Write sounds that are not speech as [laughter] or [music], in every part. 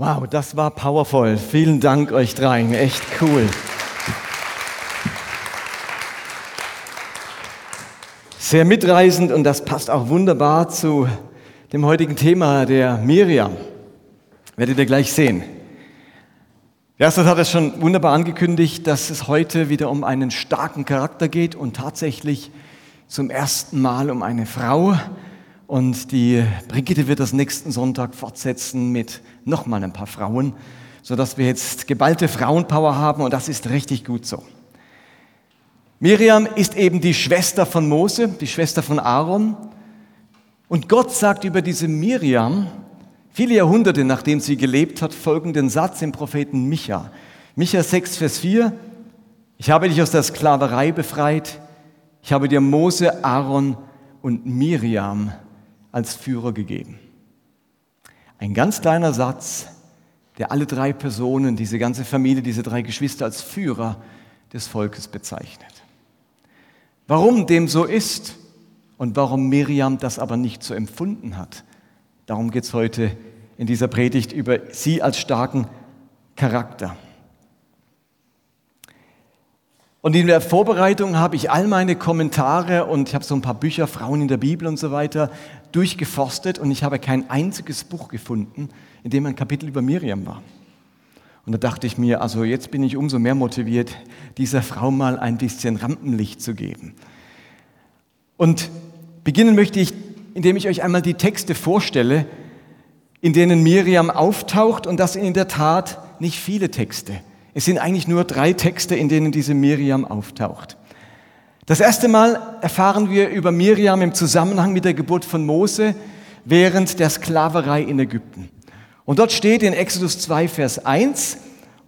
Wow, das war powerful. Vielen Dank euch dreien. Echt cool. Sehr mitreißend und das passt auch wunderbar zu dem heutigen Thema der Miriam. Werdet ihr gleich sehen. Erstes hat es schon wunderbar angekündigt, dass es heute wieder um einen starken Charakter geht und tatsächlich zum ersten Mal um eine Frau. Und die Brigitte wird das nächsten Sonntag fortsetzen mit nochmal ein paar Frauen, sodass wir jetzt geballte Frauenpower haben und das ist richtig gut so. Miriam ist eben die Schwester von Mose, die Schwester von Aaron. Und Gott sagt über diese Miriam, viele Jahrhunderte nachdem sie gelebt hat, folgenden Satz im Propheten Micha. Micha 6, Vers 4. Ich habe dich aus der Sklaverei befreit. Ich habe dir Mose, Aaron und Miriam als Führer gegeben. Ein ganz kleiner Satz, der alle drei Personen, diese ganze Familie, diese drei Geschwister als Führer des Volkes bezeichnet. Warum dem so ist und warum Miriam das aber nicht so empfunden hat, darum geht es heute in dieser Predigt über sie als starken Charakter. Und in der Vorbereitung habe ich all meine Kommentare und ich habe so ein paar Bücher, Frauen in der Bibel und so weiter, durchgeforstet und ich habe kein einziges Buch gefunden, in dem ein Kapitel über Miriam war. Und da dachte ich mir, also jetzt bin ich umso mehr motiviert, dieser Frau mal ein bisschen Rampenlicht zu geben. Und beginnen möchte ich, indem ich euch einmal die Texte vorstelle, in denen Miriam auftaucht und das sind in der Tat nicht viele Texte. Es sind eigentlich nur drei Texte, in denen diese Miriam auftaucht. Das erste Mal erfahren wir über Miriam im Zusammenhang mit der Geburt von Mose während der Sklaverei in Ägypten. Und dort steht in Exodus 2, Vers 1,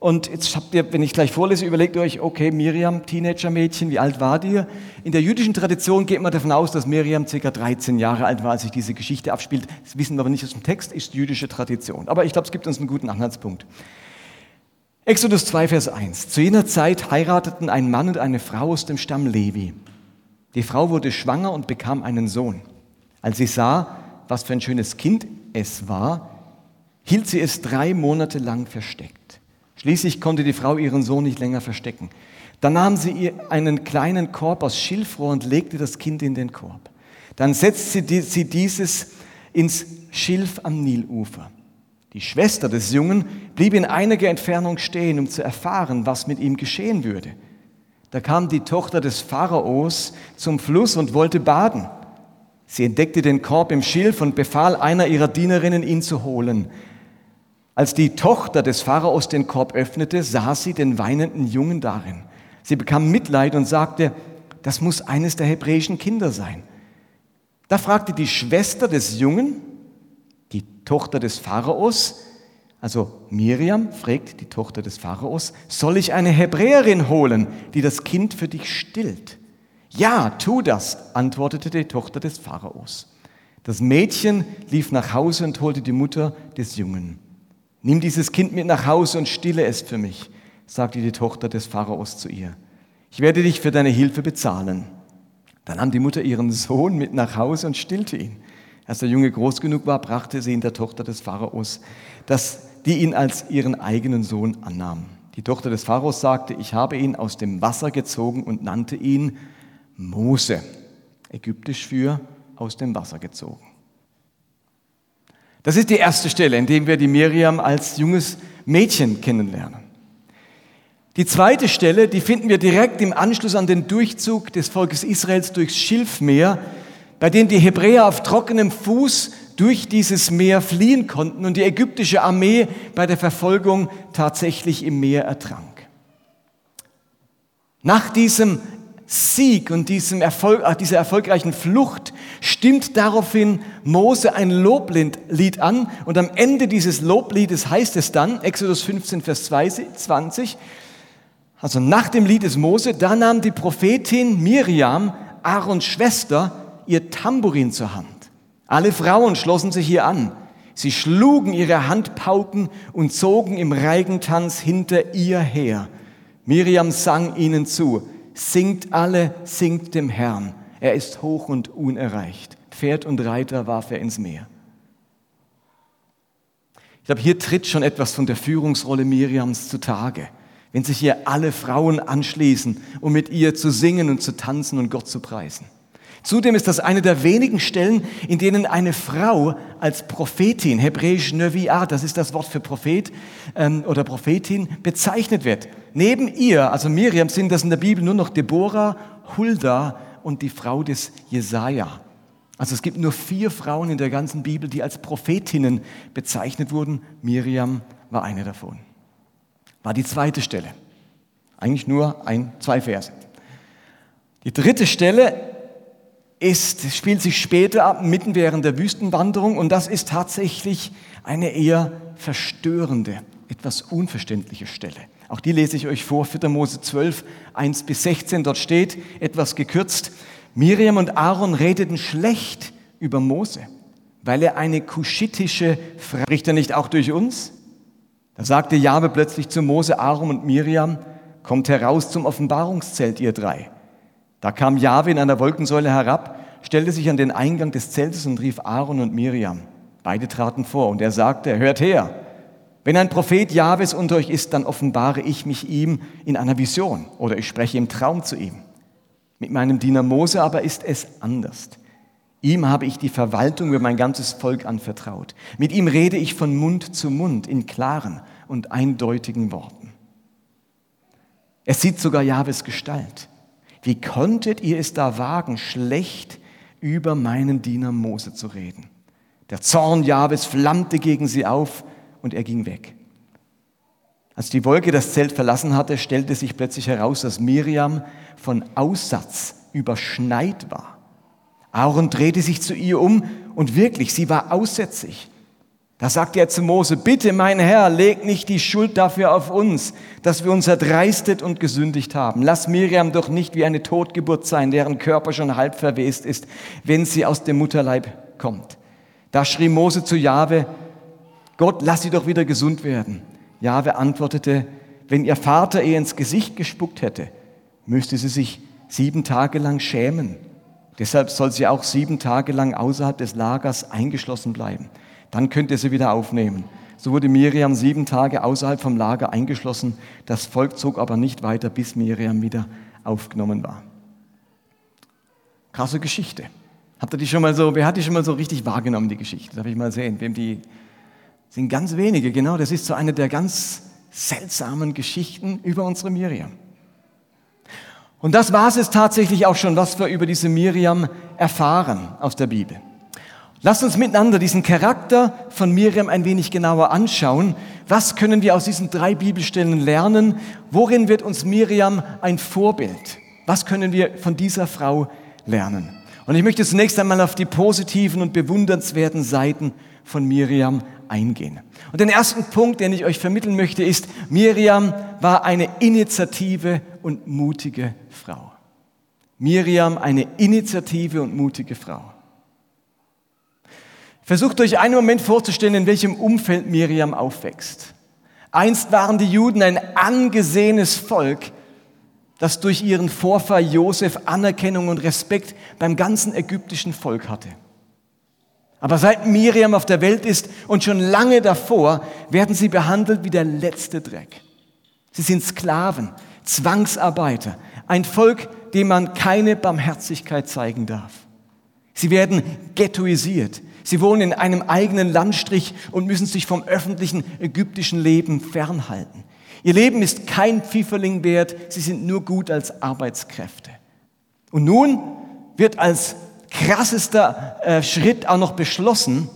und jetzt habt ihr, wenn ich gleich vorlese, überlegt euch, okay, Miriam, Teenager-Mädchen, wie alt war die? In der jüdischen Tradition geht man davon aus, dass Miriam ca. 13 Jahre alt war, als sich diese Geschichte abspielt. Das wissen wir aber nicht aus dem Text, ist jüdische Tradition. Aber ich glaube, es gibt uns einen guten Anhaltspunkt. Exodus 2, Vers 1. Zu jener Zeit heirateten ein Mann und eine Frau aus dem Stamm Levi. Die Frau wurde schwanger und bekam einen Sohn. Als sie sah, was für ein schönes Kind es war, hielt sie es drei Monate lang versteckt. Schließlich konnte die Frau ihren Sohn nicht länger verstecken. Dann nahm sie ihr einen kleinen Korb aus Schilfrohr und legte das Kind in den Korb. Dann setzte sie dieses ins Schilf am Nilufer. Die Schwester des Jungen blieb in einiger Entfernung stehen, um zu erfahren, was mit ihm geschehen würde. Da kam die Tochter des Pharaos zum Fluss und wollte baden. Sie entdeckte den Korb im Schilf und befahl einer ihrer Dienerinnen, ihn zu holen. Als die Tochter des Pharaos den Korb öffnete, sah sie den weinenden Jungen darin. Sie bekam Mitleid und sagte, das muss eines der hebräischen Kinder sein. Da fragte die Schwester des Jungen, die Tochter des Pharaos, also Miriam fragt die Tochter des Pharaos, soll ich eine Hebräerin holen, die das Kind für dich stillt? Ja, tu das, antwortete die Tochter des Pharaos. Das Mädchen lief nach Hause und holte die Mutter des Jungen. Nimm dieses Kind mit nach Hause und stille es für mich, sagte die Tochter des Pharaos zu ihr. Ich werde dich für deine Hilfe bezahlen. Dann nahm die Mutter ihren Sohn mit nach Hause und stillte ihn. Als der Junge groß genug war, brachte sie ihn der Tochter des Pharaos, dass die ihn als ihren eigenen Sohn annahm. Die Tochter des Pharaos sagte, ich habe ihn aus dem Wasser gezogen und nannte ihn Mose, ägyptisch für aus dem Wasser gezogen. Das ist die erste Stelle, in der wir die Miriam als junges Mädchen kennenlernen. Die zweite Stelle, die finden wir direkt im Anschluss an den Durchzug des Volkes Israels durchs Schilfmeer, bei denen die Hebräer auf trockenem Fuß durch dieses Meer fliehen konnten und die ägyptische Armee bei der Verfolgung tatsächlich im Meer ertrank. Nach diesem Sieg und diesem Erfolg, äh, dieser erfolgreichen Flucht stimmt daraufhin Mose ein Loblied an und am Ende dieses Lobliedes heißt es dann, Exodus 15, Vers 20, also nach dem Lied des Mose, da nahm die Prophetin Miriam, Aarons Schwester, ihr Tambourin zur Hand. Alle Frauen schlossen sich hier an. Sie schlugen ihre Handpauken und zogen im Reigentanz hinter ihr her. Miriam sang ihnen zu, singt alle, singt dem Herrn. Er ist hoch und unerreicht. Pferd und Reiter warf er ins Meer. glaube, hier tritt schon etwas von der Führungsrolle Miriams zutage, wenn sich hier alle Frauen anschließen, um mit ihr zu singen und zu tanzen und Gott zu preisen. Zudem ist das eine der wenigen Stellen, in denen eine Frau als Prophetin, hebräisch Neviah, das ist das Wort für Prophet ähm, oder Prophetin, bezeichnet wird. Neben ihr, also Miriam, sind das in der Bibel nur noch Deborah, Hulda und die Frau des Jesaja. Also es gibt nur vier Frauen in der ganzen Bibel, die als Prophetinnen bezeichnet wurden. Miriam war eine davon. War die zweite Stelle. Eigentlich nur ein, zwei Verse. Die dritte Stelle ist, spielt sich später ab, mitten während der Wüstenwanderung, und das ist tatsächlich eine eher verstörende, etwas unverständliche Stelle. Auch die lese ich euch vor, 4. Mose 12, 1 bis 16. Dort steht, etwas gekürzt, Miriam und Aaron redeten schlecht über Mose, weil er eine kuschitische Frau, spricht er nicht auch durch uns? Da sagte Jahwe plötzlich zu Mose, Aaron und Miriam, kommt heraus zum Offenbarungszelt, ihr drei. Da kam Jahwe in einer Wolkensäule herab, stellte sich an den Eingang des Zeltes und rief Aaron und Miriam. Beide traten vor und er sagte, hört her, wenn ein Prophet Jahwes unter euch ist, dann offenbare ich mich ihm in einer Vision oder ich spreche im Traum zu ihm. Mit meinem Diener Mose aber ist es anders. Ihm habe ich die Verwaltung über mein ganzes Volk anvertraut. Mit ihm rede ich von Mund zu Mund in klaren und eindeutigen Worten. Er sieht sogar Jahwes Gestalt. Wie konntet ihr es da wagen, schlecht über meinen Diener Mose zu reden? Der Zorn Jahwes flammte gegen sie auf und er ging weg. Als die Wolke das Zelt verlassen hatte, stellte sich plötzlich heraus, dass Miriam von Aussatz überschneit war. Aaron drehte sich zu ihr um und wirklich, sie war aussätzig. Da sagte er zu Mose, bitte mein Herr, leg nicht die Schuld dafür auf uns, dass wir uns erdreistet und gesündigt haben. Lass Miriam doch nicht wie eine Totgeburt sein, deren Körper schon halb verwest ist, wenn sie aus dem Mutterleib kommt. Da schrie Mose zu Jahwe, Gott, lass sie doch wieder gesund werden. Jahwe antwortete, wenn ihr Vater ihr ins Gesicht gespuckt hätte, müsste sie sich sieben Tage lang schämen. Deshalb soll sie auch sieben Tage lang außerhalb des Lagers eingeschlossen bleiben. Dann könnt ihr sie wieder aufnehmen. So wurde Miriam sieben Tage außerhalb vom Lager eingeschlossen. Das Volk zog aber nicht weiter, bis Miriam wieder aufgenommen war. Krasse Geschichte. Habt ihr die schon mal so, wer hat die schon mal so richtig wahrgenommen, die Geschichte? Darf ich mal sehen, wem die sind ganz wenige, genau. Das ist so eine der ganz seltsamen Geschichten über unsere Miriam. Und das war es tatsächlich auch schon, was wir über diese Miriam erfahren aus der Bibel. Lasst uns miteinander diesen Charakter von Miriam ein wenig genauer anschauen. Was können wir aus diesen drei Bibelstellen lernen? Worin wird uns Miriam ein Vorbild? Was können wir von dieser Frau lernen? Und ich möchte zunächst einmal auf die positiven und bewundernswerten Seiten von Miriam eingehen. Und den ersten Punkt, den ich euch vermitteln möchte, ist, Miriam war eine initiative und mutige Frau. Miriam eine initiative und mutige Frau. Versucht euch einen Moment vorzustellen, in welchem Umfeld Miriam aufwächst. Einst waren die Juden ein angesehenes Volk, das durch ihren Vorfahr Josef Anerkennung und Respekt beim ganzen ägyptischen Volk hatte. Aber seit Miriam auf der Welt ist und schon lange davor, werden sie behandelt wie der letzte Dreck. Sie sind Sklaven, Zwangsarbeiter, ein Volk, dem man keine Barmherzigkeit zeigen darf. Sie werden ghettoisiert. Sie wohnen in einem eigenen Landstrich und müssen sich vom öffentlichen ägyptischen Leben fernhalten. Ihr Leben ist kein Pfifferling wert, sie sind nur gut als Arbeitskräfte. Und nun wird als krassester äh, Schritt auch noch beschlossen,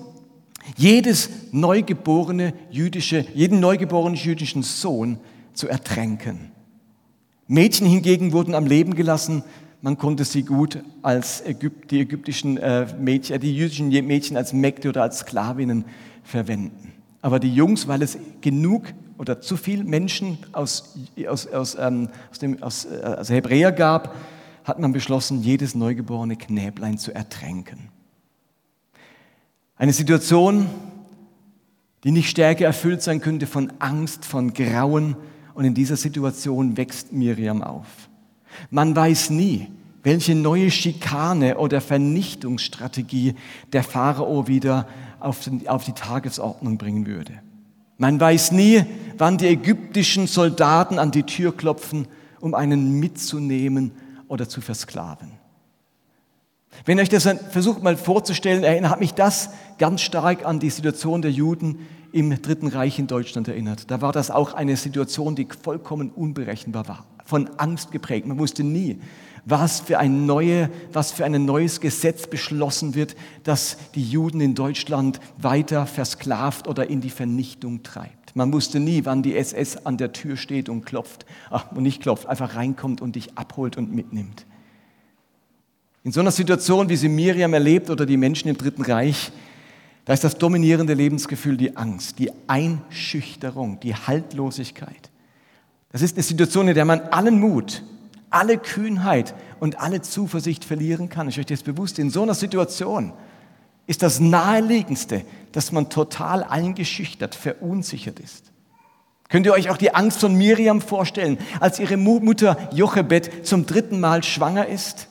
jedes neugeborene jüdische, jeden neugeborenen jüdischen Sohn zu ertränken. Mädchen hingegen wurden am Leben gelassen. Man konnte sie gut als Ägypt, die ägyptischen äh, Mädchen, die jüdischen Mädchen als Mägde oder als Sklavinnen verwenden. Aber die Jungs, weil es genug oder zu viel Menschen aus, aus, aus, ähm, aus, dem, aus, äh, aus Hebräer gab, hat man beschlossen, jedes neugeborene Knäblein zu ertränken. Eine Situation, die nicht stärker erfüllt sein könnte von Angst, von Grauen. Und in dieser Situation wächst Miriam auf. Man weiß nie, welche neue Schikane oder Vernichtungsstrategie der Pharao wieder auf die Tagesordnung bringen würde. Man weiß nie, wann die ägyptischen Soldaten an die Tür klopfen, um einen mitzunehmen oder zu versklaven. Wenn ihr euch das versucht mal vorzustellen, erinnert mich das ganz stark an die Situation der Juden im Dritten Reich in Deutschland erinnert. Da war das auch eine Situation, die vollkommen unberechenbar war, von Angst geprägt. Man wusste nie, was für ein, neue, was für ein neues Gesetz beschlossen wird, das die Juden in Deutschland weiter versklavt oder in die Vernichtung treibt. Man wusste nie, wann die SS an der Tür steht und klopft, ach, und nicht klopft, einfach reinkommt und dich abholt und mitnimmt. In so einer Situation, wie sie Miriam erlebt oder die Menschen im Dritten Reich, da ist das dominierende Lebensgefühl die Angst, die Einschüchterung, die Haltlosigkeit. Das ist eine Situation, in der man allen Mut, alle Kühnheit und alle Zuversicht verlieren kann. Ich euch das bewusst. In so einer Situation ist das Naheliegendste, dass man total eingeschüchtert, verunsichert ist. Könnt ihr euch auch die Angst von Miriam vorstellen, als ihre Mutter Jochebed zum dritten Mal schwanger ist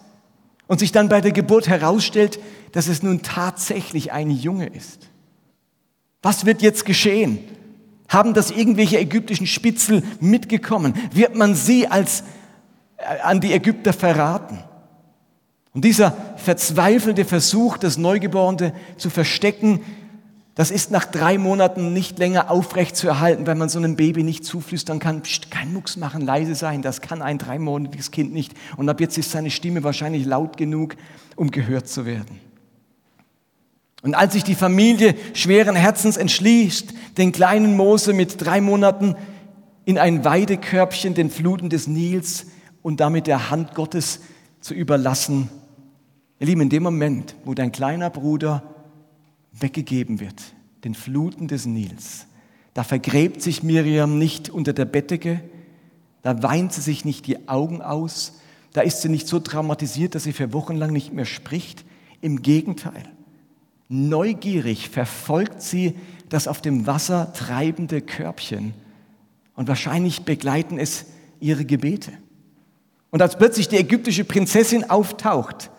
und sich dann bei der Geburt herausstellt, dass es nun tatsächlich ein Junge ist? Was wird jetzt geschehen? Haben das irgendwelche ägyptischen Spitzel mitgekommen? Wird man sie als äh, an die Ägypter verraten? Und dieser verzweifelte Versuch, das Neugeborene zu verstecken, das ist nach drei Monaten nicht länger aufrecht zu erhalten, weil man so einem Baby nicht zuflüstern kann, Psst, kein Mucks machen, leise sein, das kann ein dreimonatiges Kind nicht. Und ab jetzt ist seine Stimme wahrscheinlich laut genug, um gehört zu werden. Und als sich die Familie schweren Herzens entschließt, den kleinen Mose mit drei Monaten in ein Weidekörbchen den Fluten des Nils und damit der Hand Gottes zu überlassen, ihr Lieben, in dem Moment, wo dein kleiner Bruder weggegeben wird, den Fluten des Nils. Da vergräbt sich Miriam nicht unter der Bettdecke, da weint sie sich nicht die Augen aus, da ist sie nicht so traumatisiert, dass sie für Wochen lang nicht mehr spricht. Im Gegenteil, neugierig verfolgt sie das auf dem Wasser treibende Körbchen und wahrscheinlich begleiten es ihre Gebete. Und als plötzlich die ägyptische Prinzessin auftaucht,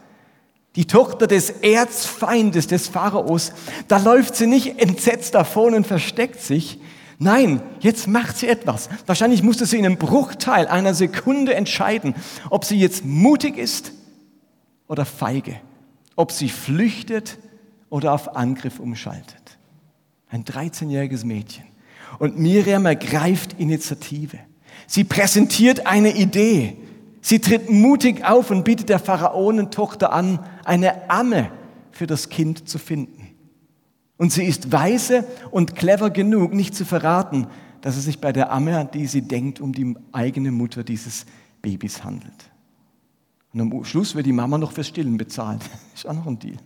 die Tochter des Erzfeindes des Pharaos, da läuft sie nicht entsetzt davon und versteckt sich. Nein, jetzt macht sie etwas. Wahrscheinlich musste sie in einem Bruchteil einer Sekunde entscheiden, ob sie jetzt mutig ist oder feige, ob sie flüchtet oder auf Angriff umschaltet. Ein 13-jähriges Mädchen. Und Miriam ergreift Initiative. Sie präsentiert eine Idee. Sie tritt mutig auf und bietet der Pharaonentochter an, eine Amme für das Kind zu finden. Und sie ist weise und clever genug, nicht zu verraten, dass es sich bei der Amme, an die sie denkt, um die eigene Mutter dieses Babys handelt. Und am Schluss wird die Mama noch fürs Stillen bezahlt. [laughs] Ist auch noch ein Deal.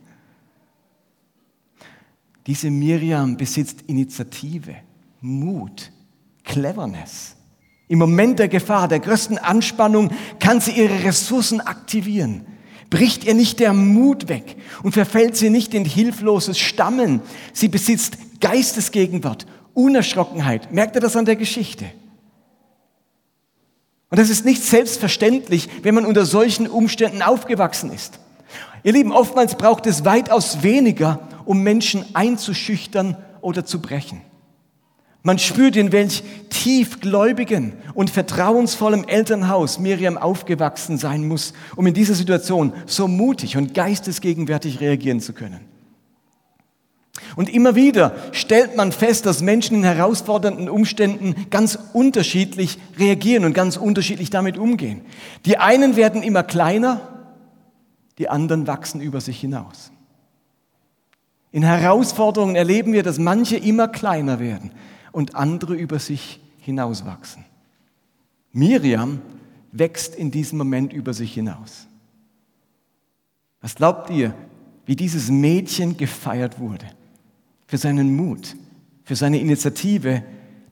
Diese Miriam besitzt Initiative, Mut, Cleverness. Im Moment der Gefahr, der größten Anspannung kann sie ihre Ressourcen aktivieren. Bricht ihr nicht der Mut weg und verfällt sie nicht in hilfloses Stammeln. Sie besitzt Geistesgegenwart, Unerschrockenheit. Merkt ihr das an der Geschichte? Und das ist nicht selbstverständlich, wenn man unter solchen Umständen aufgewachsen ist. Ihr Lieben, oftmals braucht es weitaus weniger, um Menschen einzuschüchtern oder zu brechen. Man spürt, in welch tiefgläubigen und vertrauensvollem Elternhaus Miriam aufgewachsen sein muss, um in dieser Situation so mutig und geistesgegenwärtig reagieren zu können. Und immer wieder stellt man fest, dass Menschen in herausfordernden Umständen ganz unterschiedlich reagieren und ganz unterschiedlich damit umgehen. Die einen werden immer kleiner, die anderen wachsen über sich hinaus. In Herausforderungen erleben wir, dass manche immer kleiner werden und andere über sich hinauswachsen. Miriam wächst in diesem Moment über sich hinaus. Was glaubt ihr, wie dieses Mädchen gefeiert wurde? Für seinen Mut, für seine Initiative,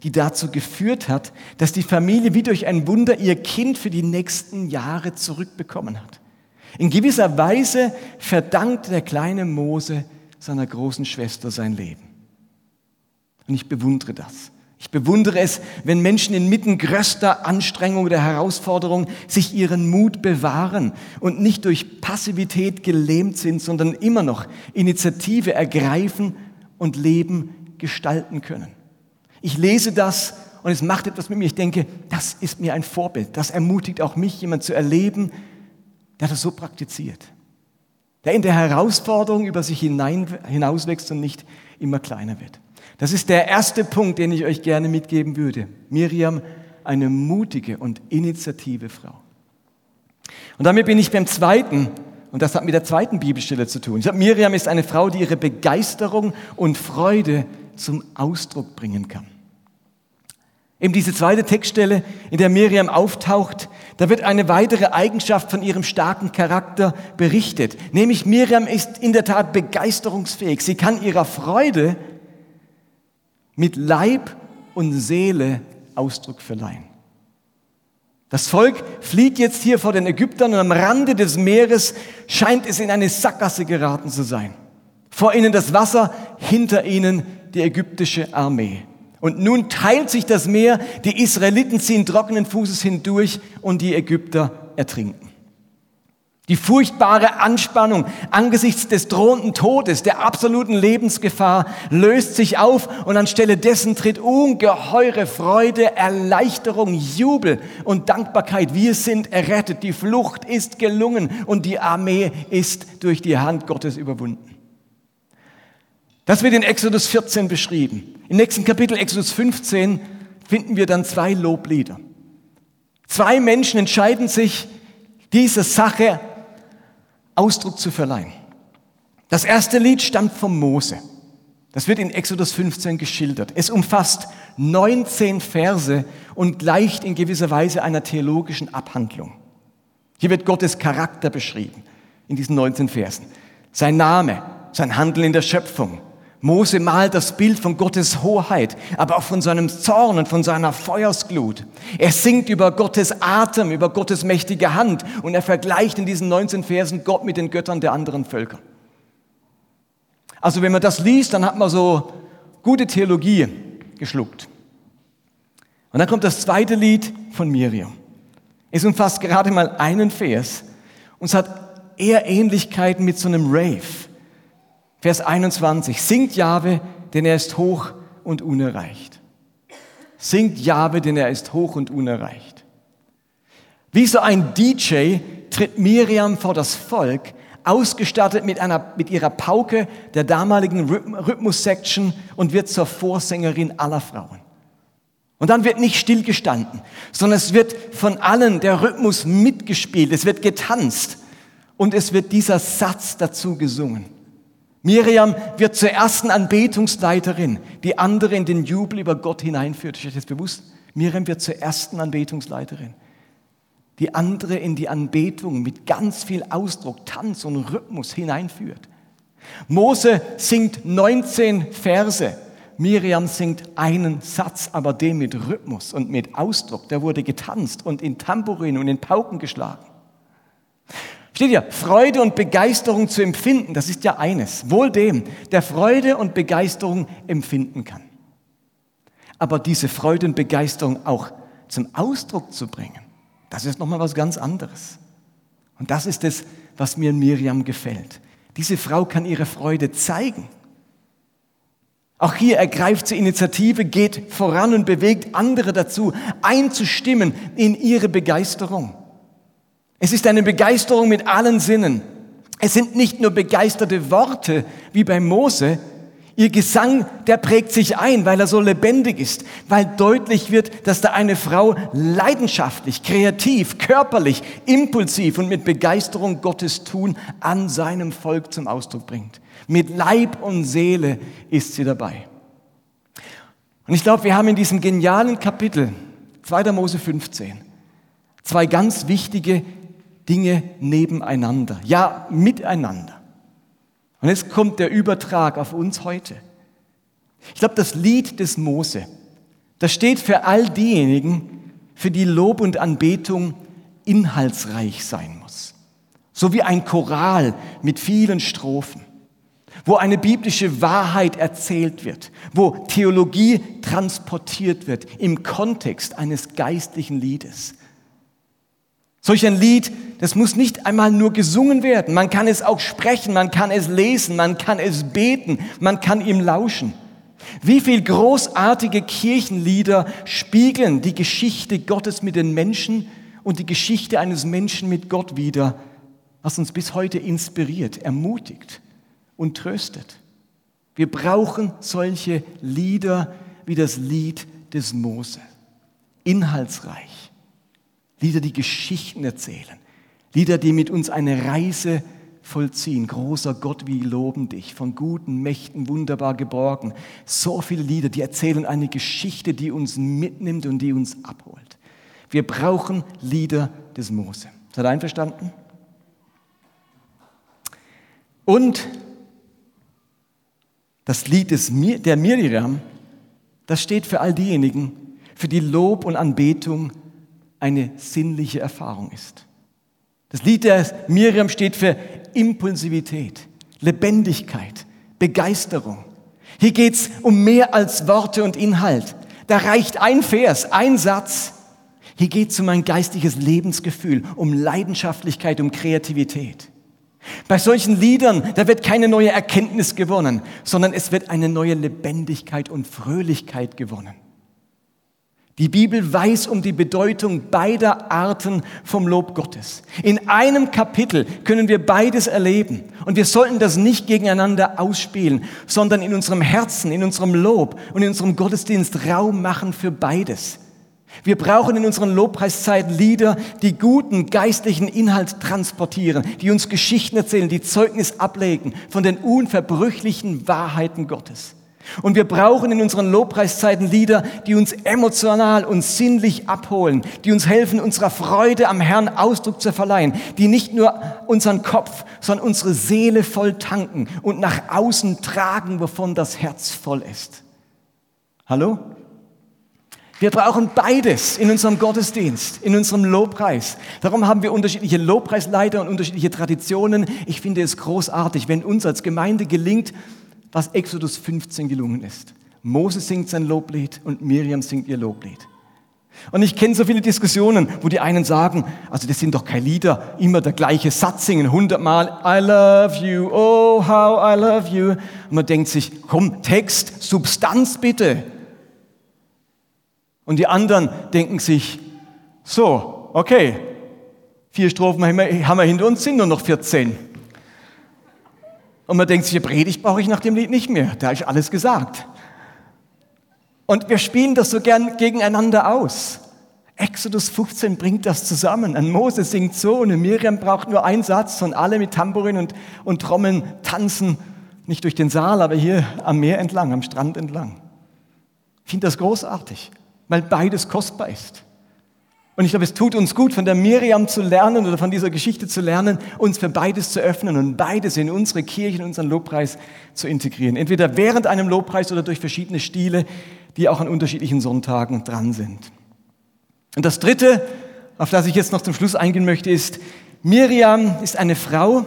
die dazu geführt hat, dass die Familie wie durch ein Wunder ihr Kind für die nächsten Jahre zurückbekommen hat. In gewisser Weise verdankt der kleine Mose seiner großen Schwester sein Leben. Und ich bewundere das. Ich bewundere es, wenn Menschen inmitten größter Anstrengung oder Herausforderung sich ihren Mut bewahren und nicht durch Passivität gelähmt sind, sondern immer noch Initiative ergreifen und Leben gestalten können. Ich lese das und es macht etwas mit mir. Ich denke, das ist mir ein Vorbild. Das ermutigt auch mich, jemand zu erleben, der das so praktiziert. Der in der Herausforderung über sich hinein, hinauswächst und nicht immer kleiner wird. Das ist der erste Punkt, den ich euch gerne mitgeben würde. Miriam, eine mutige und initiative Frau. Und damit bin ich beim zweiten, und das hat mit der zweiten Bibelstelle zu tun. Ich glaube, Miriam ist eine Frau, die ihre Begeisterung und Freude zum Ausdruck bringen kann. Eben diese zweite Textstelle, in der Miriam auftaucht, da wird eine weitere Eigenschaft von ihrem starken Charakter berichtet. Nämlich Miriam ist in der Tat begeisterungsfähig. Sie kann ihrer Freude mit Leib und Seele Ausdruck verleihen. Das Volk flieht jetzt hier vor den Ägyptern und am Rande des Meeres scheint es in eine Sackgasse geraten zu sein. Vor ihnen das Wasser, hinter ihnen die ägyptische Armee. Und nun teilt sich das Meer, die Israeliten ziehen trockenen Fußes hindurch und die Ägypter ertrinken. Die furchtbare Anspannung angesichts des drohenden Todes, der absoluten Lebensgefahr löst sich auf und anstelle dessen tritt ungeheure Freude, Erleichterung, Jubel und Dankbarkeit. Wir sind errettet, die Flucht ist gelungen und die Armee ist durch die Hand Gottes überwunden. Das wird in Exodus 14 beschrieben. Im nächsten Kapitel, Exodus 15, finden wir dann zwei Loblieder. Zwei Menschen entscheiden sich, dieser Sache Ausdruck zu verleihen. Das erste Lied stammt vom Mose. Das wird in Exodus 15 geschildert. Es umfasst 19 Verse und gleicht in gewisser Weise einer theologischen Abhandlung. Hier wird Gottes Charakter beschrieben in diesen 19 Versen. Sein Name, sein Handeln in der Schöpfung, Mose malt das Bild von Gottes Hoheit, aber auch von seinem Zorn und von seiner Feuersglut. Er singt über Gottes Atem, über Gottes mächtige Hand und er vergleicht in diesen 19 Versen Gott mit den Göttern der anderen Völker. Also wenn man das liest, dann hat man so gute Theologie geschluckt. Und dann kommt das zweite Lied von Miriam. Es umfasst gerade mal einen Vers und es hat eher Ähnlichkeiten mit so einem Rave. Vers 21. Singt Jahwe, denn er ist hoch und unerreicht. Singt Jahwe, denn er ist hoch und unerreicht. Wie so ein DJ tritt Miriam vor das Volk, ausgestattet mit, einer, mit ihrer Pauke der damaligen Rhythmus-Section und wird zur Vorsängerin aller Frauen. Und dann wird nicht stillgestanden, sondern es wird von allen der Rhythmus mitgespielt, es wird getanzt und es wird dieser Satz dazu gesungen. Miriam wird zur ersten Anbetungsleiterin, die andere in den Jubel über Gott hineinführt. Ist euch das bewusst? Miriam wird zur ersten Anbetungsleiterin, die andere in die Anbetung mit ganz viel Ausdruck, Tanz und Rhythmus hineinführt. Mose singt 19 Verse. Miriam singt einen Satz, aber den mit Rhythmus und mit Ausdruck. Der wurde getanzt und in Tambourin und in Pauken geschlagen. Steht ja, Freude und Begeisterung zu empfinden, das ist ja eines. Wohl dem, der Freude und Begeisterung empfinden kann. Aber diese Freude und Begeisterung auch zum Ausdruck zu bringen, das ist nochmal was ganz anderes. Und das ist es, was mir in Miriam gefällt. Diese Frau kann ihre Freude zeigen. Auch hier ergreift sie Initiative, geht voran und bewegt andere dazu, einzustimmen in ihre Begeisterung. Es ist eine Begeisterung mit allen Sinnen. Es sind nicht nur begeisterte Worte wie bei Mose. Ihr Gesang, der prägt sich ein, weil er so lebendig ist, weil deutlich wird, dass da eine Frau leidenschaftlich, kreativ, körperlich, impulsiv und mit Begeisterung Gottes tun an seinem Volk zum Ausdruck bringt. Mit Leib und Seele ist sie dabei. Und ich glaube, wir haben in diesem genialen Kapitel 2. Mose 15 zwei ganz wichtige Dinge nebeneinander, ja miteinander. Und jetzt kommt der Übertrag auf uns heute. Ich glaube, das Lied des Mose, das steht für all diejenigen, für die Lob und Anbetung inhaltsreich sein muss. So wie ein Choral mit vielen Strophen, wo eine biblische Wahrheit erzählt wird, wo Theologie transportiert wird im Kontext eines geistlichen Liedes. Solch ein Lied, das muss nicht einmal nur gesungen werden. Man kann es auch sprechen, man kann es lesen, man kann es beten, man kann ihm lauschen. Wie viel großartige Kirchenlieder spiegeln die Geschichte Gottes mit den Menschen und die Geschichte eines Menschen mit Gott wider, was uns bis heute inspiriert, ermutigt und tröstet. Wir brauchen solche Lieder wie das Lied des Mose. Inhaltsreich. Lieder, die Geschichten erzählen. Lieder, die mit uns eine Reise vollziehen. Großer Gott, wie loben dich, von guten Mächten wunderbar geborgen. So viele Lieder, die erzählen eine Geschichte, die uns mitnimmt und die uns abholt. Wir brauchen Lieder des Mose. Seid ihr einverstanden? Und das Lied des, der Miriam, das steht für all diejenigen, für die Lob und Anbetung eine sinnliche Erfahrung ist. Das Lied der Miriam steht für Impulsivität, Lebendigkeit, Begeisterung. Hier geht es um mehr als Worte und Inhalt. Da reicht ein Vers, ein Satz. Hier geht es um ein geistiges Lebensgefühl, um Leidenschaftlichkeit, um Kreativität. Bei solchen Liedern, da wird keine neue Erkenntnis gewonnen, sondern es wird eine neue Lebendigkeit und Fröhlichkeit gewonnen. Die Bibel weiß um die Bedeutung beider Arten vom Lob Gottes. In einem Kapitel können wir beides erleben. Und wir sollten das nicht gegeneinander ausspielen, sondern in unserem Herzen, in unserem Lob und in unserem Gottesdienst Raum machen für beides. Wir brauchen in unseren Lobpreiszeiten Lieder, die guten geistlichen Inhalt transportieren, die uns Geschichten erzählen, die Zeugnis ablegen von den unverbrüchlichen Wahrheiten Gottes. Und wir brauchen in unseren Lobpreiszeiten Lieder, die uns emotional und sinnlich abholen, die uns helfen, unserer Freude am Herrn Ausdruck zu verleihen, die nicht nur unseren Kopf, sondern unsere Seele voll tanken und nach außen tragen, wovon das Herz voll ist. Hallo? Wir brauchen beides in unserem Gottesdienst, in unserem Lobpreis. Darum haben wir unterschiedliche Lobpreisleiter und unterschiedliche Traditionen. Ich finde es großartig, wenn uns als Gemeinde gelingt, was Exodus 15 gelungen ist. Moses singt sein Loblied und Miriam singt ihr Loblied. Und ich kenne so viele Diskussionen, wo die einen sagen, also das sind doch keine Lieder, immer der gleiche Satz singen, hundertmal, I love you, oh how I love you. Und man denkt sich, komm, Text, Substanz bitte. Und die anderen denken sich, so, okay, vier Strophen haben wir hinter uns, sind nur noch 14. Und man denkt sich, Predigt brauche ich nach dem Lied nicht mehr, da ist alles gesagt. Und wir spielen das so gern gegeneinander aus. Exodus 15 bringt das zusammen. Ein Moses singt so und eine Miriam braucht nur einen Satz und alle mit Tambourin und, und Trommeln tanzen, nicht durch den Saal, aber hier am Meer entlang, am Strand entlang. Ich finde das großartig weil beides kostbar ist. Und ich glaube, es tut uns gut, von der Miriam zu lernen oder von dieser Geschichte zu lernen, uns für beides zu öffnen und beides in unsere Kirche, in unseren Lobpreis zu integrieren. Entweder während einem Lobpreis oder durch verschiedene Stile, die auch an unterschiedlichen Sonntagen dran sind. Und das Dritte, auf das ich jetzt noch zum Schluss eingehen möchte, ist, Miriam ist eine Frau,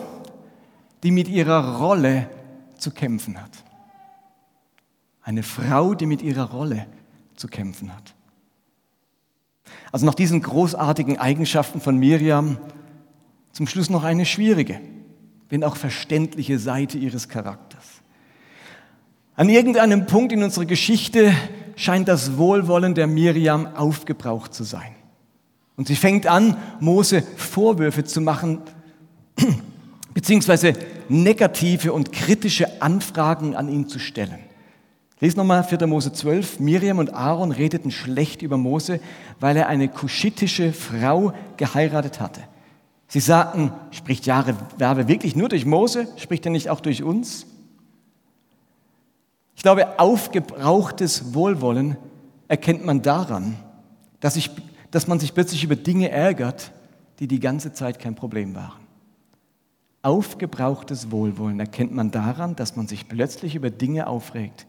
die mit ihrer Rolle zu kämpfen hat. Eine Frau, die mit ihrer Rolle zu zu kämpfen hat. Also nach diesen großartigen Eigenschaften von Miriam zum Schluss noch eine schwierige, wenn auch verständliche Seite ihres Charakters. An irgendeinem Punkt in unserer Geschichte scheint das Wohlwollen der Miriam aufgebraucht zu sein. Und sie fängt an, Mose Vorwürfe zu machen, [clears throat] beziehungsweise negative und kritische Anfragen an ihn zu stellen. Lies nochmal 4. Mose 12. Miriam und Aaron redeten schlecht über Mose, weil er eine kuschitische Frau geheiratet hatte. Sie sagten, spricht Jahre Werbe wirklich nur durch Mose? Spricht er nicht auch durch uns? Ich glaube, aufgebrauchtes Wohlwollen erkennt man daran, dass, ich, dass man sich plötzlich über Dinge ärgert, die die ganze Zeit kein Problem waren. Aufgebrauchtes Wohlwollen erkennt man daran, dass man sich plötzlich über Dinge aufregt,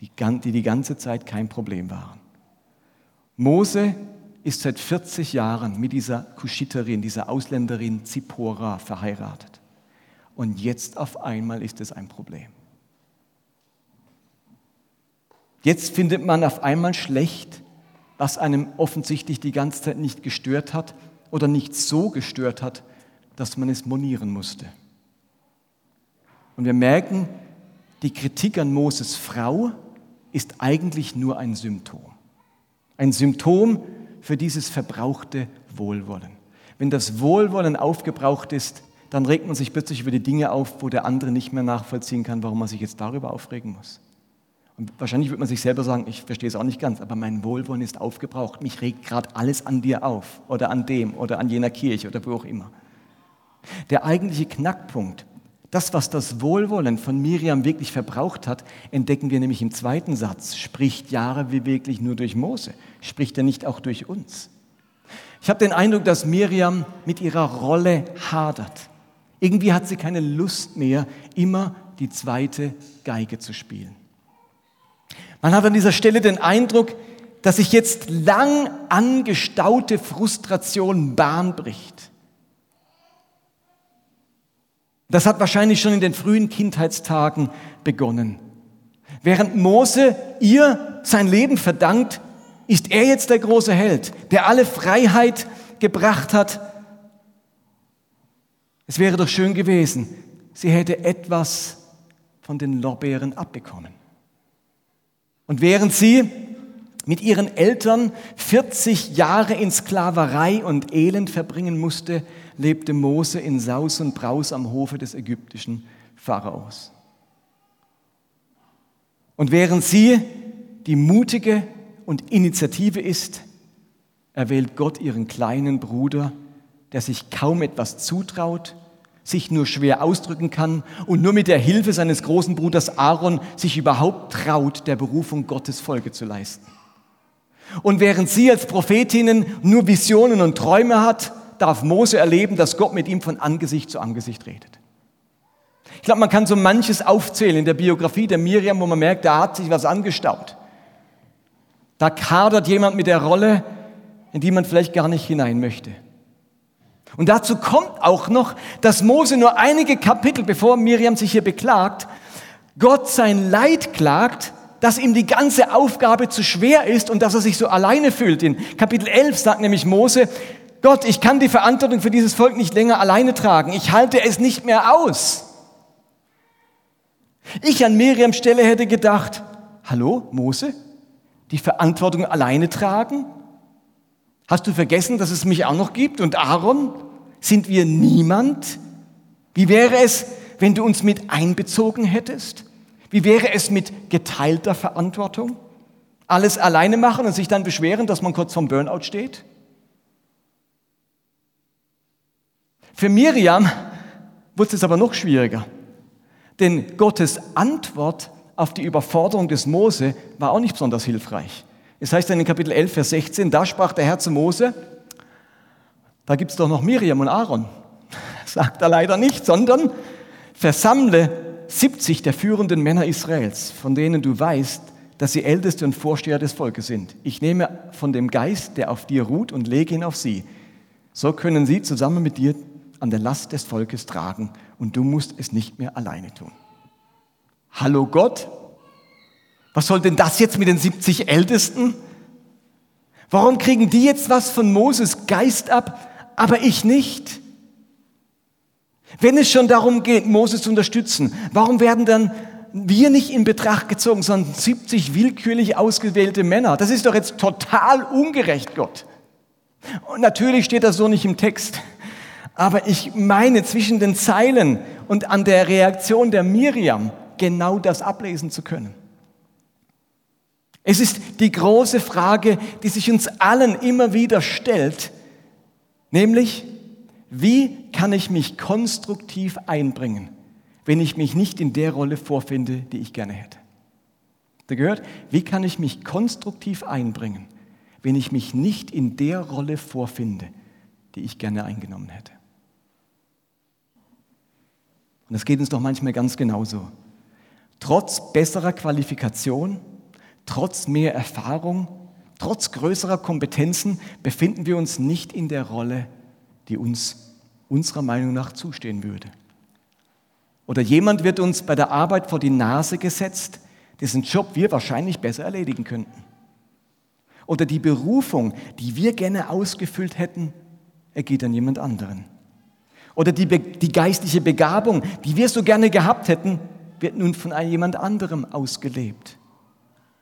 die, die ganze Zeit kein Problem waren. Mose ist seit 40 Jahren mit dieser Kuschiterin, dieser Ausländerin Zippora verheiratet. Und jetzt auf einmal ist es ein Problem. Jetzt findet man auf einmal schlecht, was einem offensichtlich die ganze Zeit nicht gestört hat oder nicht so gestört hat, dass man es monieren musste. Und wir merken, die Kritik an Moses Frau ist eigentlich nur ein Symptom. Ein Symptom für dieses verbrauchte Wohlwollen. Wenn das Wohlwollen aufgebraucht ist, dann regt man sich plötzlich über die Dinge auf, wo der andere nicht mehr nachvollziehen kann, warum man sich jetzt darüber aufregen muss. Und wahrscheinlich wird man sich selber sagen, ich verstehe es auch nicht ganz, aber mein Wohlwollen ist aufgebraucht. Mich regt gerade alles an dir auf oder an dem oder an jener Kirche oder wo auch immer. Der eigentliche Knackpunkt, das, was das Wohlwollen von Miriam wirklich verbraucht hat, entdecken wir nämlich im zweiten Satz. Spricht Jahre wie wirklich nur durch Mose? Spricht er nicht auch durch uns? Ich habe den Eindruck, dass Miriam mit ihrer Rolle hadert. Irgendwie hat sie keine Lust mehr, immer die zweite Geige zu spielen. Man hat an dieser Stelle den Eindruck, dass sich jetzt lang angestaute Frustration Bahn bricht. Das hat wahrscheinlich schon in den frühen Kindheitstagen begonnen. Während Mose ihr sein Leben verdankt, ist er jetzt der große Held, der alle Freiheit gebracht hat. Es wäre doch schön gewesen, sie hätte etwas von den Lorbeeren abbekommen. Und während sie mit ihren Eltern 40 Jahre in Sklaverei und Elend verbringen musste, lebte Mose in Saus und Braus am Hofe des ägyptischen Pharaos. Und während sie die mutige und Initiative ist, erwählt Gott ihren kleinen Bruder, der sich kaum etwas zutraut, sich nur schwer ausdrücken kann und nur mit der Hilfe seines großen Bruders Aaron sich überhaupt traut, der Berufung Gottes Folge zu leisten. Und während sie als Prophetinnen nur Visionen und Träume hat, darf Mose erleben, dass Gott mit ihm von Angesicht zu Angesicht redet. Ich glaube, man kann so manches aufzählen in der Biografie der Miriam, wo man merkt, da hat sich was angestaut. Da kadert jemand mit der Rolle, in die man vielleicht gar nicht hinein möchte. Und dazu kommt auch noch, dass Mose nur einige Kapitel, bevor Miriam sich hier beklagt, Gott sein Leid klagt, dass ihm die ganze Aufgabe zu schwer ist und dass er sich so alleine fühlt. In Kapitel 11 sagt nämlich Mose, Gott, ich kann die Verantwortung für dieses Volk nicht länger alleine tragen. Ich halte es nicht mehr aus. Ich an Miriams Stelle hätte gedacht, hallo Mose, die Verantwortung alleine tragen? Hast du vergessen, dass es mich auch noch gibt und Aaron? Sind wir niemand? Wie wäre es, wenn du uns mit einbezogen hättest? Wie wäre es mit geteilter Verantwortung? Alles alleine machen und sich dann beschweren, dass man kurz vom Burnout steht? Für Miriam wurde es aber noch schwieriger. Denn Gottes Antwort auf die Überforderung des Mose war auch nicht besonders hilfreich. Es heißt dann in Kapitel 11, Vers 16, da sprach der Herr zu Mose, da gibt es doch noch Miriam und Aaron. [laughs] Sagt er leider nicht, sondern versammle 70 der führenden Männer Israels, von denen du weißt, dass sie Älteste und Vorsteher des Volkes sind. Ich nehme von dem Geist, der auf dir ruht, und lege ihn auf sie. So können sie zusammen mit dir an der Last des Volkes tragen und du musst es nicht mehr alleine tun. Hallo Gott, was soll denn das jetzt mit den 70 Ältesten? Warum kriegen die jetzt was von Moses Geist ab, aber ich nicht? Wenn es schon darum geht, Moses zu unterstützen, warum werden dann wir nicht in Betracht gezogen, sondern 70 willkürlich ausgewählte Männer? Das ist doch jetzt total ungerecht, Gott. Und natürlich steht das so nicht im Text. Aber ich meine zwischen den Zeilen und an der Reaktion der Miriam genau das ablesen zu können. Es ist die große Frage, die sich uns allen immer wieder stellt, nämlich, wie kann ich mich konstruktiv einbringen, wenn ich mich nicht in der Rolle vorfinde, die ich gerne hätte? Da gehört, wie kann ich mich konstruktiv einbringen, wenn ich mich nicht in der Rolle vorfinde, die ich gerne eingenommen hätte? Und das geht uns doch manchmal ganz genauso. Trotz besserer Qualifikation, trotz mehr Erfahrung, trotz größerer Kompetenzen befinden wir uns nicht in der Rolle, die uns unserer Meinung nach zustehen würde. Oder jemand wird uns bei der Arbeit vor die Nase gesetzt, dessen Job wir wahrscheinlich besser erledigen könnten. Oder die Berufung, die wir gerne ausgefüllt hätten, ergeht an jemand anderen. Oder die, die geistliche Begabung, die wir so gerne gehabt hätten, wird nun von jemand anderem ausgelebt.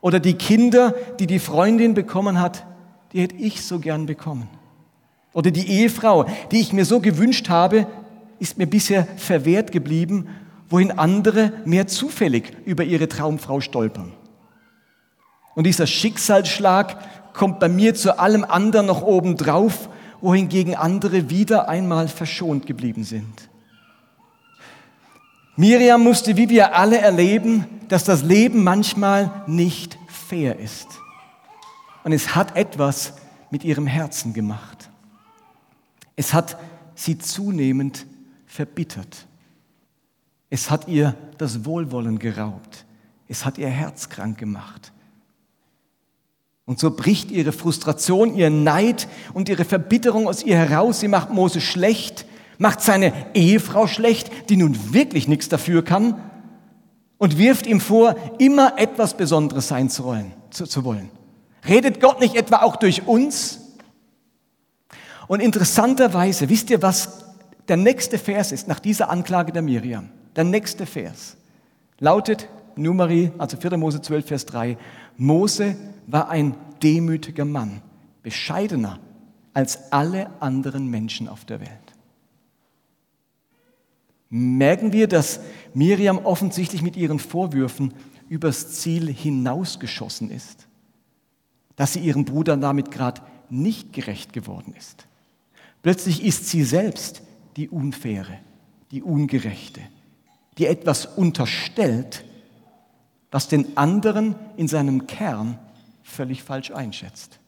Oder die Kinder, die die Freundin bekommen hat, die hätte ich so gern bekommen. Oder die Ehefrau, die ich mir so gewünscht habe, ist mir bisher verwehrt geblieben, wohin andere mehr zufällig über ihre Traumfrau stolpern. Und dieser Schicksalsschlag kommt bei mir zu allem anderen noch oben drauf, wohingegen andere wieder einmal verschont geblieben sind. Miriam musste, wie wir alle erleben, dass das Leben manchmal nicht fair ist. Und es hat etwas mit ihrem Herzen gemacht. Es hat sie zunehmend verbittert. Es hat ihr das Wohlwollen geraubt. Es hat ihr Herz krank gemacht. Und so bricht ihre Frustration, ihr Neid und ihre Verbitterung aus ihr heraus. Sie macht Mose schlecht, macht seine Ehefrau schlecht, die nun wirklich nichts dafür kann, und wirft ihm vor, immer etwas Besonderes sein zu wollen. Zu, zu wollen. Redet Gott nicht etwa auch durch uns? Und interessanterweise, wisst ihr, was der nächste Vers ist nach dieser Anklage der Miriam? Der nächste Vers lautet Numeri, also 4. Mose 12, Vers 3. Mose war ein demütiger Mann, bescheidener als alle anderen Menschen auf der Welt. Merken wir, dass Miriam offensichtlich mit ihren Vorwürfen übers Ziel hinausgeschossen ist, dass sie ihrem Bruder damit gerade nicht gerecht geworden ist. Plötzlich ist sie selbst die Unfaire, die Ungerechte, die etwas unterstellt, was den anderen in seinem Kern völlig falsch einschätzt.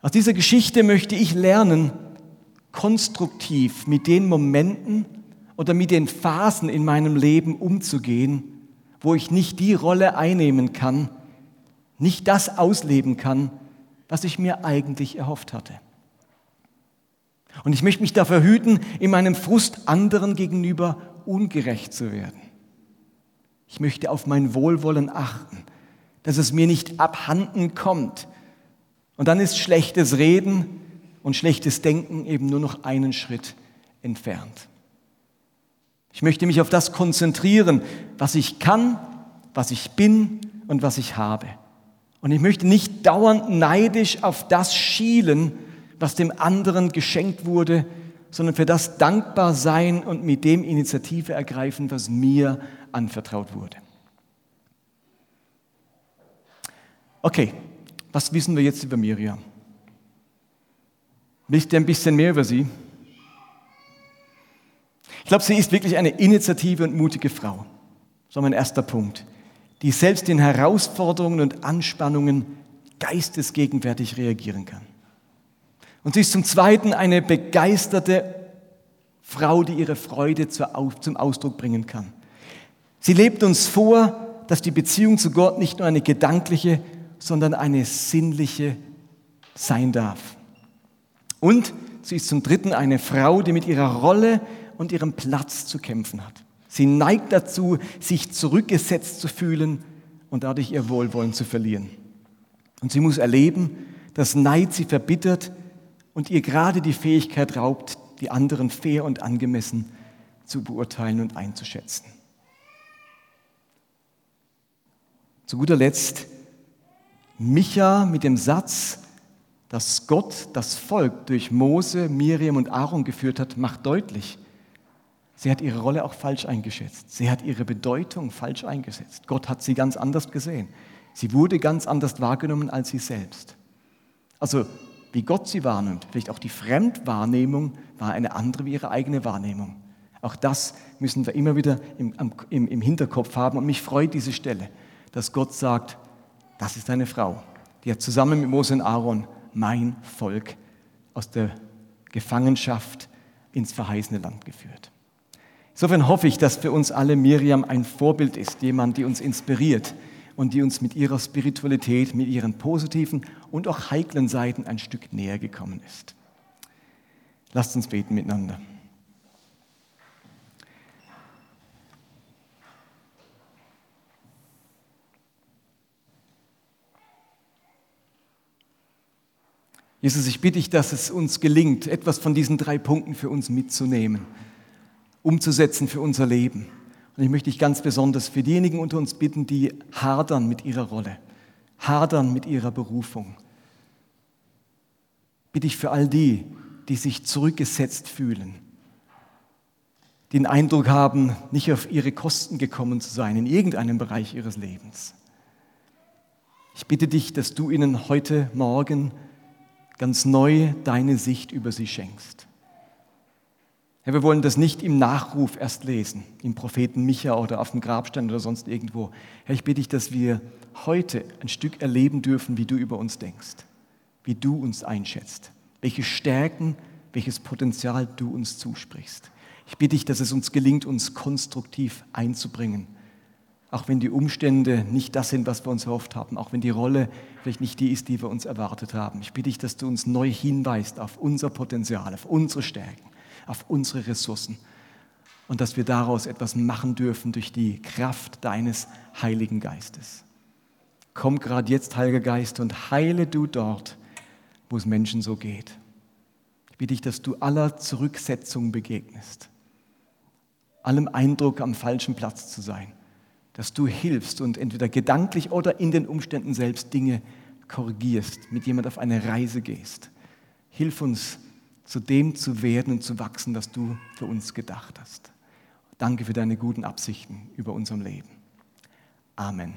Aus dieser Geschichte möchte ich lernen, konstruktiv mit den Momenten oder mit den Phasen in meinem Leben umzugehen, wo ich nicht die Rolle einnehmen kann, nicht das ausleben kann, was ich mir eigentlich erhofft hatte. Und ich möchte mich dafür hüten, in meinem Frust anderen gegenüber ungerecht zu werden. Ich möchte auf mein Wohlwollen achten, dass es mir nicht abhanden kommt. Und dann ist schlechtes Reden und schlechtes Denken eben nur noch einen Schritt entfernt. Ich möchte mich auf das konzentrieren, was ich kann, was ich bin und was ich habe. Und ich möchte nicht dauernd neidisch auf das schielen, was dem anderen geschenkt wurde, sondern für das dankbar sein und mit dem Initiative ergreifen, was mir anvertraut wurde. Okay, was wissen wir jetzt über Miriam? Wisst ihr ein bisschen mehr über sie? Ich glaube, sie ist wirklich eine initiative und mutige Frau. So mein erster Punkt. Die selbst in Herausforderungen und Anspannungen geistesgegenwärtig reagieren kann. Und sie ist zum Zweiten eine begeisterte Frau, die ihre Freude zum Ausdruck bringen kann. Sie lebt uns vor, dass die Beziehung zu Gott nicht nur eine gedankliche, sondern eine sinnliche sein darf. Und sie ist zum Dritten eine Frau, die mit ihrer Rolle und ihrem Platz zu kämpfen hat. Sie neigt dazu, sich zurückgesetzt zu fühlen und dadurch ihr Wohlwollen zu verlieren. Und sie muss erleben, dass Neid sie verbittert und ihr gerade die Fähigkeit raubt, die anderen fair und angemessen zu beurteilen und einzuschätzen. Zu guter Letzt Micha mit dem Satz, dass Gott das Volk durch Mose, Miriam und Aaron geführt hat, macht deutlich, sie hat ihre Rolle auch falsch eingeschätzt. Sie hat ihre Bedeutung falsch eingesetzt. Gott hat sie ganz anders gesehen. Sie wurde ganz anders wahrgenommen als sie selbst. Also wie Gott sie wahrnimmt, vielleicht auch die Fremdwahrnehmung war eine andere wie ihre eigene Wahrnehmung. Auch das müssen wir immer wieder im, im, im Hinterkopf haben. Und mich freut diese Stelle, dass Gott sagt, das ist eine Frau, die hat zusammen mit Mose und Aaron mein Volk aus der Gefangenschaft ins verheißene Land geführt. Insofern hoffe ich, dass für uns alle Miriam ein Vorbild ist, jemand, die uns inspiriert, und die uns mit ihrer Spiritualität, mit ihren positiven und auch heiklen Seiten ein Stück näher gekommen ist. Lasst uns beten miteinander. Jesus, ich bitte dich, dass es uns gelingt, etwas von diesen drei Punkten für uns mitzunehmen, umzusetzen für unser Leben Und ich möchte dich ganz besonders für diejenigen unter uns bitten, die hadern mit ihrer Rolle, hadern mit ihrer Berufung. Bitte ich für all die, die sich zurückgesetzt fühlen, die den Eindruck haben, nicht auf ihre Kosten gekommen zu sein in irgendeinem Bereich ihres Lebens. Ich bitte dich, dass du ihnen heute Morgen ganz neu deine Sicht über sie schenkst. Herr, wir wollen das nicht im Nachruf erst lesen, im Propheten Micha oder auf dem Grabstein oder sonst irgendwo. Herr, ich bitte dich, dass wir heute ein Stück erleben dürfen, wie du über uns denkst, wie du uns einschätzt, welche Stärken, welches Potenzial du uns zusprichst. Ich bitte dich, dass es uns gelingt, uns konstruktiv einzubringen, auch wenn die Umstände nicht das sind, was wir uns erhofft haben, auch wenn die Rolle vielleicht nicht die ist, die wir uns erwartet haben. Ich bitte dich, dass du uns neu hinweist auf unser Potenzial, auf unsere Stärken auf unsere Ressourcen und dass wir daraus etwas machen dürfen durch die Kraft deines Heiligen Geistes. Komm gerade jetzt, Heiliger Geist, und heile du dort, wo es Menschen so geht. Ich bitte dich, dass du aller Zurücksetzung begegnest, allem Eindruck, am falschen Platz zu sein, dass du hilfst und entweder gedanklich oder in den Umständen selbst Dinge korrigierst, mit jemand auf eine Reise gehst. Hilf uns, zu dem zu werden und zu wachsen, das du für uns gedacht hast. Danke für deine guten Absichten über unserem Leben. Amen.